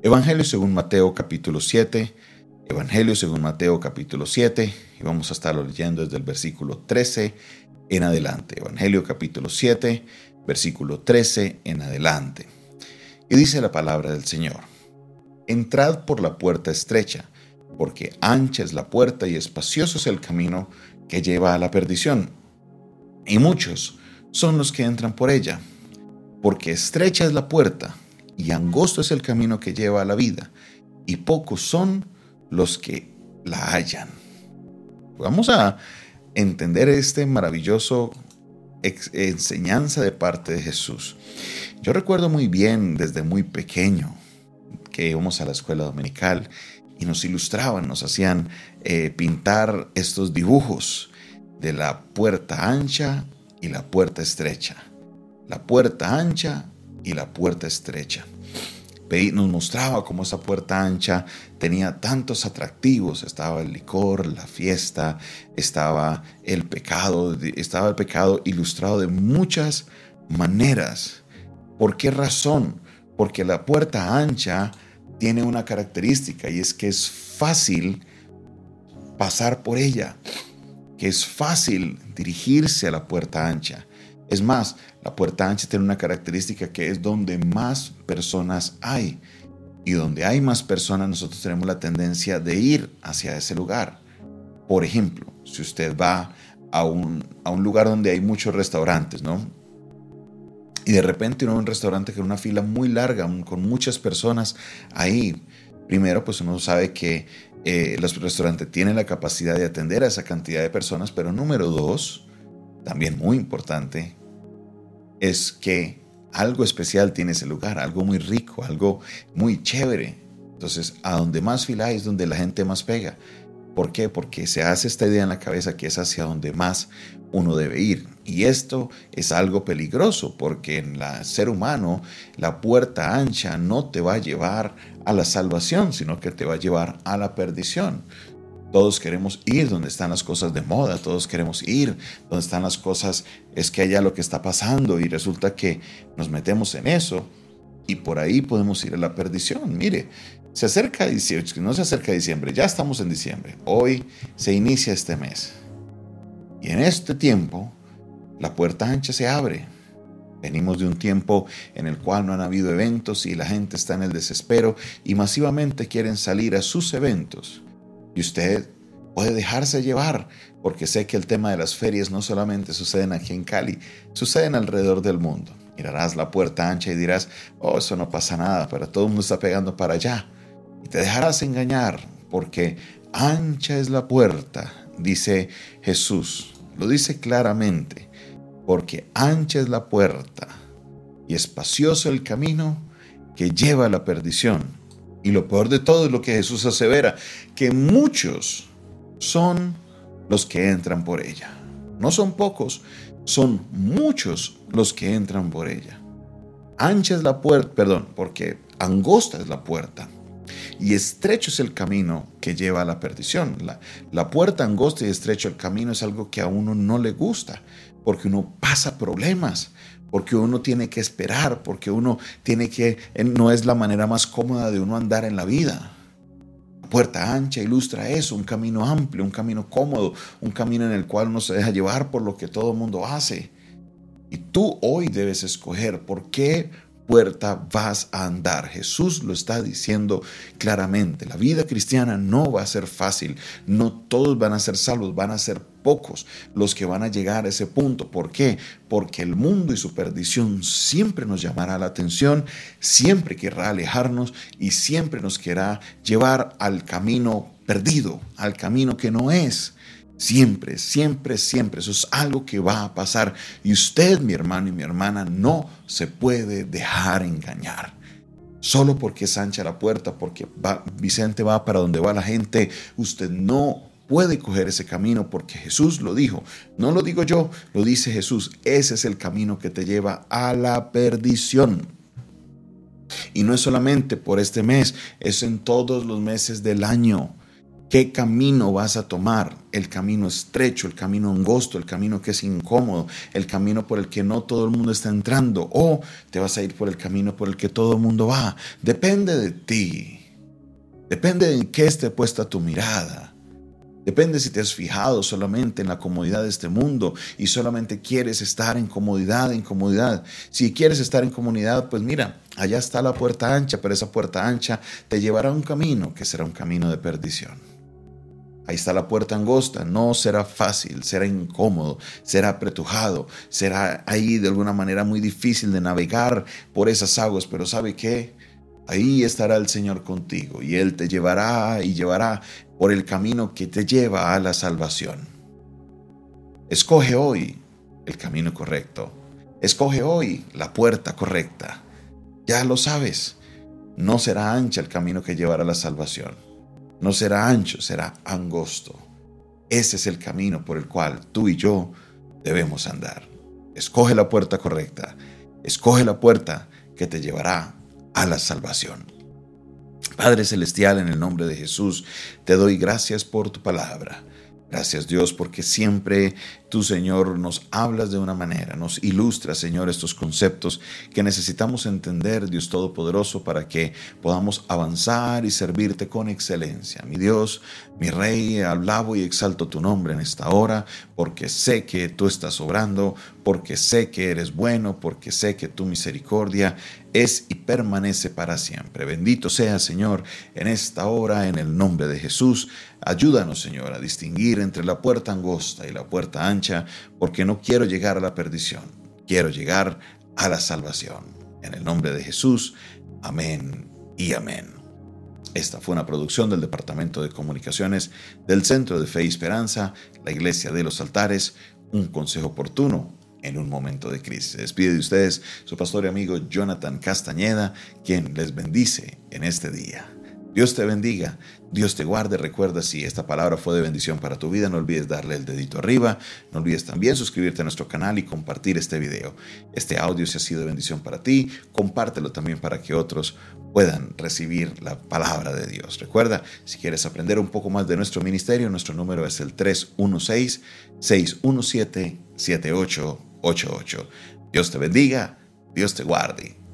Evangelio según Mateo capítulo 7, Evangelio según Mateo capítulo 7, y vamos a estarlo leyendo desde el versículo 13 en adelante. Evangelio capítulo 7, versículo 13 en adelante. Y dice la palabra del Señor, entrad por la puerta estrecha, porque ancha es la puerta y espacioso es el camino que lleva a la perdición. Y muchos son los que entran por ella, porque estrecha es la puerta y angosto es el camino que lleva a la vida, y pocos son los que la hallan. Vamos a entender este maravilloso enseñanza de parte de Jesús. Yo recuerdo muy bien desde muy pequeño que íbamos a la escuela dominical y nos ilustraban, nos hacían eh, pintar estos dibujos de la puerta ancha y la puerta estrecha. La puerta ancha y la puerta estrecha. Nos mostraba cómo esa puerta ancha tenía tantos atractivos. Estaba el licor, la fiesta, estaba el pecado, estaba el pecado ilustrado de muchas maneras. ¿Por qué razón? Porque la puerta ancha tiene una característica y es que es fácil pasar por ella, que es fácil dirigirse a la puerta ancha. Es más, la puerta ancha tiene una característica que es donde más personas hay. Y donde hay más personas, nosotros tenemos la tendencia de ir hacia ese lugar. Por ejemplo, si usted va a un, lugar donde hay muchos restaurantes, ¿no? Y de repente uno ve un restaurante con una fila muy larga, con muchas personas ahí. Primero, pues uno sabe que eh, los restaurantes tienen la capacidad de atender a esa cantidad de personas, pero número dos, también muy importante, es que algo especial tiene ese lugar, algo muy rico, algo muy chévere. Entonces, a donde más es donde la gente más pega. ¿Por qué? Porque se hace esta idea en la cabeza que es hacia donde más uno debe ir. Y esto es algo peligroso porque en el ser humano la puerta ancha no te va a llevar a la salvación, sino que te va a llevar a la perdición. Todos queremos ir donde están las cosas de moda, todos queremos ir donde están las cosas, es que allá lo que está pasando y resulta que nos metemos en eso y por ahí podemos ir a la perdición. Mire, se acerca diciembre, no se acerca diciembre, ya estamos en diciembre, hoy se inicia este mes. Y en este tiempo, la puerta ancha se abre. Venimos de un tiempo en el cual no han habido eventos y la gente está en el desespero y masivamente quieren salir a sus eventos y usted puede dejarse llevar, porque sé que el tema de las ferias no solamente suceden aquí en Cali, suceden alrededor del mundo. Mirarás la puerta ancha y dirás, oh, eso no pasa nada, pero todo el mundo está pegando para allá. Y te dejarás engañar, porque ancha es la puerta, dice Jesús. Lo dice claramente, porque ancha es la puerta y espacioso el camino que lleva a la perdición y lo peor de todo es lo que Jesús asevera, que muchos son los que entran por ella. No son pocos, son muchos los que entran por ella. Ancha es la puerta, perdón, porque angosta es la puerta y estrecho es el camino que lleva a la perdición. La, la puerta angosta y estrecho el camino es algo que a uno no le gusta, porque uno pasa problemas, porque uno tiene que esperar, porque uno tiene que, no es la manera más cómoda de uno andar en la vida. puerta ancha ilustra eso, un camino amplio, un camino cómodo, un camino en el cual uno se deja llevar por lo que todo el mundo hace. Y tú hoy debes escoger por qué puerta vas a andar. Jesús lo está diciendo claramente. La vida cristiana no va a ser fácil. No todos van a ser salvos, van a ser pocos los que van a llegar a ese punto. ¿Por qué? Porque el mundo y su perdición siempre nos llamará la atención, siempre querrá alejarnos y siempre nos querrá llevar al camino perdido, al camino que no es. Siempre, siempre, siempre. Eso es algo que va a pasar. Y usted, mi hermano y mi hermana, no se puede dejar engañar. Solo porque es ancha la puerta, porque Vicente va para donde va la gente, usted no puede coger ese camino porque Jesús lo dijo. No lo digo yo, lo dice Jesús. Ese es el camino que te lleva a la perdición. Y no es solamente por este mes, es en todos los meses del año. ¿Qué camino vas a tomar? El camino estrecho, el camino angosto, el camino que es incómodo, el camino por el que no todo el mundo está entrando, o te vas a ir por el camino por el que todo el mundo va. Depende de ti. Depende de en qué esté puesta tu mirada. Depende si te has fijado solamente en la comodidad de este mundo y solamente quieres estar en comodidad, en comodidad. Si quieres estar en comunidad, pues mira, allá está la puerta ancha, pero esa puerta ancha te llevará a un camino que será un camino de perdición. Ahí está la puerta angosta, no será fácil, será incómodo, será apretujado, será ahí de alguna manera muy difícil de navegar por esas aguas, pero ¿sabe qué? Ahí estará el Señor contigo y Él te llevará y llevará por el camino que te lleva a la salvación. Escoge hoy el camino correcto. Escoge hoy la puerta correcta. Ya lo sabes, no será ancha el camino que llevará a la salvación no será ancho, será angosto. Ese es el camino por el cual tú y yo debemos andar. Escoge la puerta correcta. Escoge la puerta que te llevará a la salvación. Padre Celestial, en el nombre de Jesús, te doy gracias por tu palabra. Gracias Dios porque siempre tú Señor nos hablas de una manera, nos ilustras Señor estos conceptos que necesitamos entender Dios Todopoderoso para que podamos avanzar y servirte con excelencia. Mi Dios, mi Rey, alabo y exalto tu nombre en esta hora porque sé que tú estás obrando, porque sé que eres bueno, porque sé que tu misericordia es y permanece para siempre. Bendito sea Señor en esta hora en el nombre de Jesús. Ayúdanos, Señor, a distinguir entre la puerta angosta y la puerta ancha, porque no quiero llegar a la perdición, quiero llegar a la salvación. En el nombre de Jesús, amén y amén. Esta fue una producción del Departamento de Comunicaciones del Centro de Fe y Esperanza, la Iglesia de los Altares, un consejo oportuno en un momento de crisis. Se despide de ustedes su pastor y amigo Jonathan Castañeda, quien les bendice en este día. Dios te bendiga, Dios te guarde. Recuerda si esta palabra fue de bendición para tu vida, no olvides darle el dedito arriba. No olvides también suscribirte a nuestro canal y compartir este video. Este audio si ha sido de bendición para ti, compártelo también para que otros puedan recibir la palabra de Dios. Recuerda, si quieres aprender un poco más de nuestro ministerio, nuestro número es el 316-617-7888. Dios te bendiga, Dios te guarde.